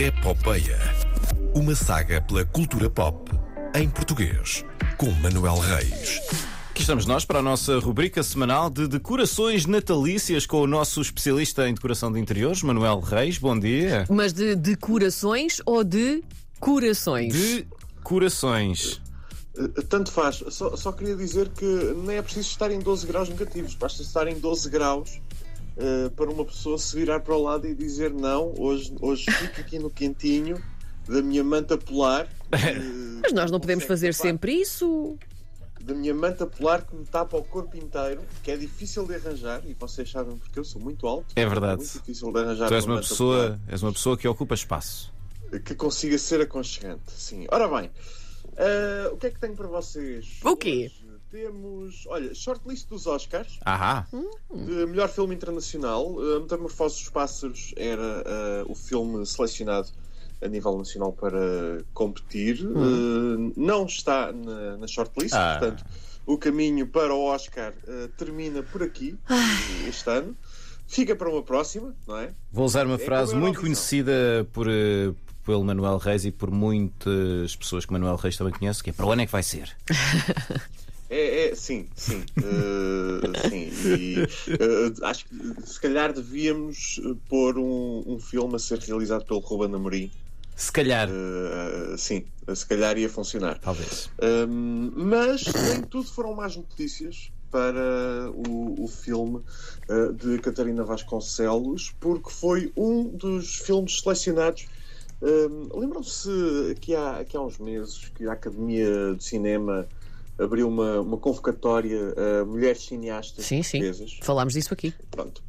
Epopeia. Uma saga pela cultura pop em português, com Manuel Reis. Aqui estamos nós para a nossa rubrica semanal de decorações natalícias com o nosso especialista em decoração de interiores, Manuel Reis. Bom dia. Mas de decorações ou de corações? De corações. Uh, Tanto faz, só, só queria dizer que nem é preciso estar em 12 graus negativos, basta estar em 12 graus uh, para uma pessoa se virar para o lado e dizer não, hoje, hoje fico aqui no quentinho da minha manta polar. uh, Mas nós não podemos fazer tapar- sempre isso. Da minha manta polar que me tapa o corpo inteiro, que é difícil de arranjar, e vocês sabem porque eu sou muito alto. É verdade. muito difícil de arranjar Tu és uma manta pessoa, és uma pessoa que ocupa espaço. polar que consiga ser aconchegante. Sim. Ora bem, uh, o que é que tenho para vocês? O quê? Hoje Temos, olha, shortlist dos Oscars. Ahá. De melhor filme internacional, uh, Metamorfose dos Pássaros era uh, o filme selecionado a nível nacional para competir. Uh, não está na, na shortlist, Ah. portanto, o caminho para o Oscar uh, termina por aqui este ano. Fica para uma próxima, não é? Vou usar uma É frase a muito conhecida por, eh, pelo Manuel Reis e por muitas pessoas que Manuel Reis também conhece, que é para o ano é que vai ser. É, é, sim, sim. uh, sim. E, uh, acho que se calhar devíamos uh, pôr um, um filme a ser realizado pelo Ruben Amorim. Se calhar. Uh, sim, se calhar ia funcionar. Talvez. Um, mas nem tudo foram más notícias para o, o filme de Catarina Vasconcelos, porque foi um dos filmes selecionados. Um, Lembram-se que há, que há uns meses que a Academia de Cinema abriu uma, uma convocatória a mulheres cineastas Sim, sim. portuguesas. Falámos disso aqui. Pronto.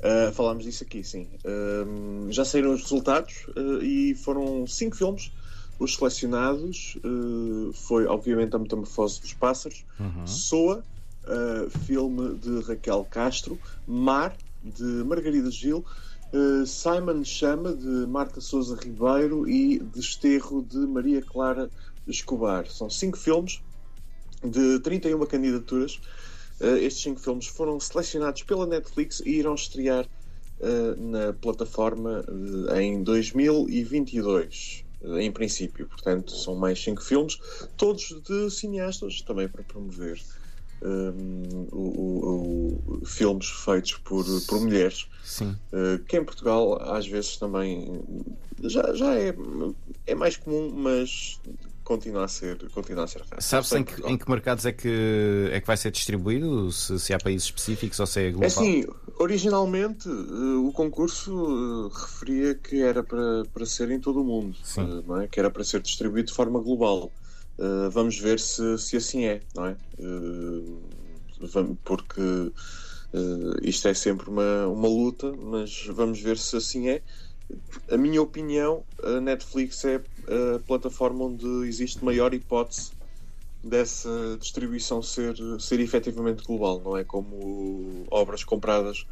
Uh, falámos disso aqui, sim. Um, já saíram os resultados uh, e foram cinco filmes. Os selecionados uh, foi, obviamente, A Metamorfose dos Pássaros, Soa, uh, filme de Raquel Castro, Mar, de Margarida Gil, uh, Simon Chama, de Marta Souza Ribeiro e Desterro, de Maria Clara Escobar. São cinco filmes de 31 candidaturas. Uh, estes cinco filmes foram selecionados pela Netflix e irão estrear uh, na plataforma uh, em 2022, uh, em princípio. Portanto, são mais cinco filmes, todos de cineastas, também para promover um, o, o- o- filmes feitos por, por mulheres. Sim. Que em Portugal às vezes também já, já é, é mais comum, mas continua a ser, continua a ser raro. Sabes Só em em que mercados é que, é que vai ser distribuído? Se, se há países específicos ou se é global? É assim, originalmente eh, o concurso eh, referia que era para, para ser em todo o mundo, Sim. eh, não é? que era para ser distribuído de forma global. Vamos ver se, se assim é, não é? Porque isto é sempre uma, uma luta, mas vamos ver se assim é. A minha opinião, a Netflix é a plataforma onde existe maior hipótese dessa distribuição ser, ser efetivamente global, não é como obras compradas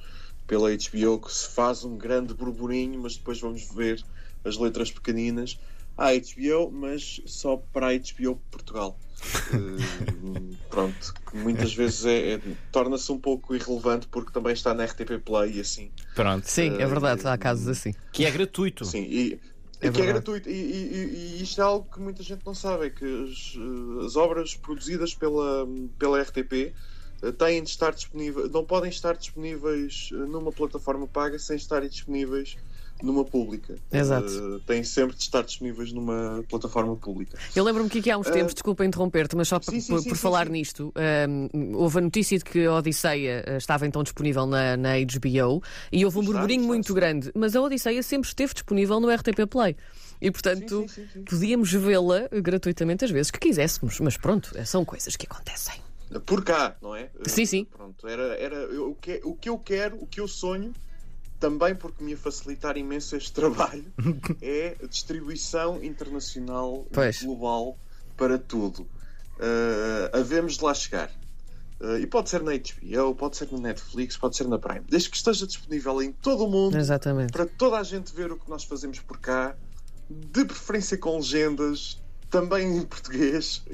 pela HBO que se faz um grande burburinho, mas depois vamos ver as letras pequeninas. Ah, HBO, mas só para a HBO Portugal. Eh, pronto, que muitas vezes é, é- torna-se um pouco irrelevante porque também está na RTP Play e assim. Pronto. Sim, é verdade, há casos assim. Que é gratuito. Sim, e, É que é verdade. gratuito. E, e- e- e isto é algo que muita gente não sabe: é que as, eh, as obras produzidas pela, pela RTP eh, têm de estar disponíveis, não podem estar disponíveis eh, numa plataforma paga sem estarem disponíveis numa pública. Exato. Eh, têm sempre de estar disponíveis numa plataforma pública. Eu lembro-me que aqui há uns tempos, Ah. desculpa interromper-te, mas só por, Sim, sim, por- sim, por falar nisto, hum, houve a notícia de que a Odisseia eh, estava então disponível na, na HBO e houve um Está, burburinho está, muito sim. grande, mas a Odisseia sempre esteve disponível no RTP Play. E portanto, podíamos vê-la gratuitamente às vezes que quiséssemos, mas pronto, eh, são coisas que acontecem. Por cá, não é? Sim, sim. Pronto, era, era o, que, o que eu quero, o que eu sonho, também porque me ia facilitar imenso este trabalho, é a distribuição internacional Pois. global para tudo. Uh, havemos de lá chegar. Uh, e pode ser na HBO, pode ser na Netflix, pode ser na Prime. Desde que esteja disponível em todo o mundo, Exatamente. para toda a gente ver o que nós fazemos por cá, de preferência com legendas, também em português.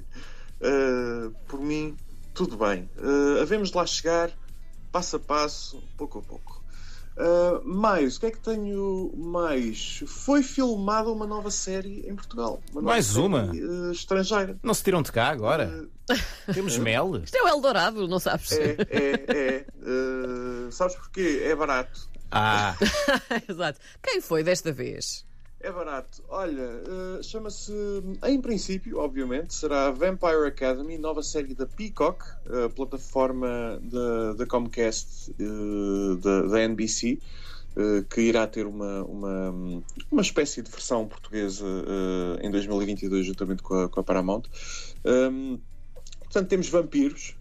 Uh, por mim, tudo bem. Uh, havemos de lá chegar, passo a passo, pouco a pouco. Uh, mais, o que é que tenho mais? Foi filmada uma nova série em Portugal. Uma nova Mais série, uma? uh, estrangeira. Não se tiram de cá agora? Temos mel? Isto é o Eldorado, não sabes? É, é, é. Uh, sabes porquê? É barato. Ah, Exato. Quem foi desta vez? É barato. Olha, uh, chama-se, em princípio, obviamente, será Vampire Academy, nova série da Peacock, a plataforma da, da Comcast uh, da, da NBC, que irá ter uma, uma, uma espécie de versão portuguesa em 2022, juntamente com a, com a Paramount. Um, portanto, temos vampiros,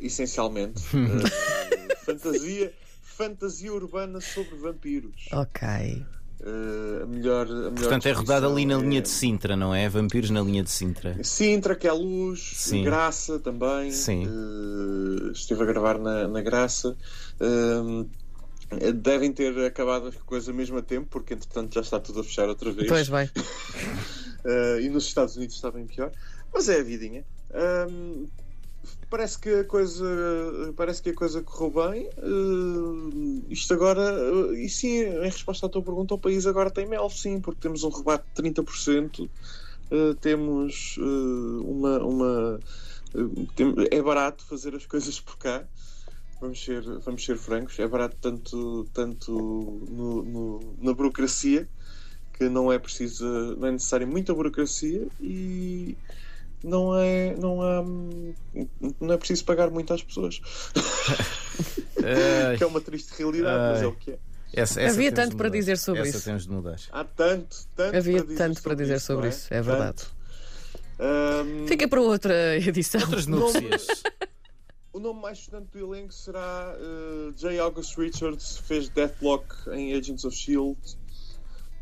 essencialmente. Fantasia, fantasia urbana sobre vampiros. Ok. Uh, a melhor, a melhor portanto é rodada ali na descrição linha é- de Sintra, não é? Vampiros na linha de Sintra. Sintra, que é luz, Sim. Graça também. Sim. Uh, esteve a gravar na, na Graça. Um, devem ter acabado a coisa mesmo a tempo, porque entretanto já está tudo a fechar outra vez. Pois bem. Uh, e nos Estados Unidos está bem pior. Mas é a vidinha. Um, parece que a coisa parece que a coisa correu bem. Uh, isto agora, uh, e sim, em resposta à tua pergunta, o país agora tem mel, sim, porque temos um rebate de 30%. Uh, temos uh, uma. uma tem- é barato fazer as coisas por cá. Vamos ser, vamos ser francos, é barato tanto, tanto no- no- na burocracia que não é preciso, não é necessário muita burocracia e não é, não há, não é preciso pagar muito às pessoas. Ai, que é uma triste realidade, mas é o que é. essa- essa Havia tanto para dizer sobre essa isso. temos de mudar. Há tanto, tanto Havia para dizer tanto para dizer sobre não isso, é verdade. Ahm, Fica para outra edição. Outras núpcias. o nome mais estudante do elenco será uh, J. August Richards, fez Deathlock em Agents of Shield,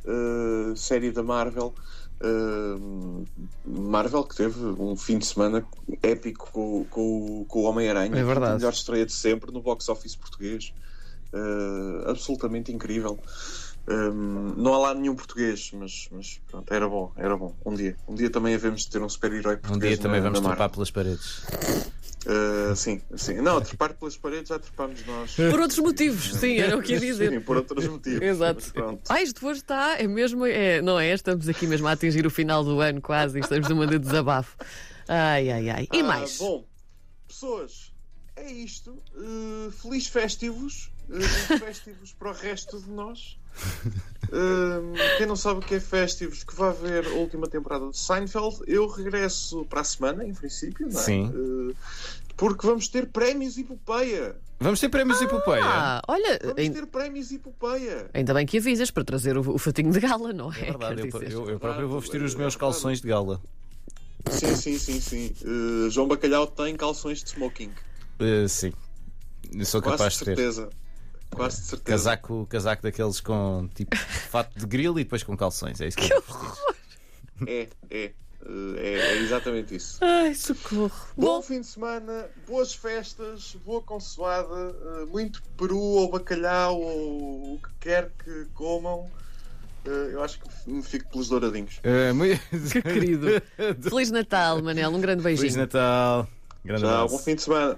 uh, série da Marvel. Uh, Marvel que teve um fim de semana épico com, com, com o Homem-Aranha, É verdade. a melhor estreia de sempre no box office português, Uh, absolutamente incrível. Um, não há lá nenhum português, mas, mas pronto, era bom, era bom. Um dia, um dia também havemos de ter um super-herói Um português. dia também na, vamos na trepar pelas paredes. Uh, sim, sim. Não, trepar pelas paredes já trepámos nós. Por outros motivos, sim, era o que ia Sim, dizer. por outros motivos. Exato. Ah, isto hoje está, é mesmo, é, não é? Estamos aqui mesmo a atingir o final do ano quase e estamos numa de desabafo. Ai, ai, ai. E Ah, mais? Bom, pessoas, é isto. Uh, feliz festivos. Uh, festivos para o resto de nós. Uh, quem não sabe o que é festivos, que vai ver a última temporada de Seinfeld, eu regresso para a semana, em princípio, não é? Sim. Uh, porque vamos ter prémios Epopeia. Vamos ter prémios Epopeia. Ah, olha, Vamos ain- ter prémios Epopeia. ainda bem que avisas para trazer o, o fatinho de gala, não é? É verdade, eu, eu, eu próprio vou vestir os É meus verdade. calções de gala. Sim, sim, sim, sim. Uh, João Bacalhau tem calções de smoking. Uh, sim, eu sou capaz de de ter. certeza. Quase de certeza. Casaco, casaco daqueles com tipo fato de grill e depois com calções. É isso que eu vou vestir. É, é. É, é exatamente isso. Ai, socorro. Bom Bom, fim de semana, boas festas, boa consoada, uh, muito peru ou bacalhau ou o que quer que comam. Uh, eu acho que me fico pelos douradinhos. Uh, muito... que querido. Feliz Natal, Manel. Um grande beijinho. Feliz Natal. Grande Tchau, abraço. bom fim de semana.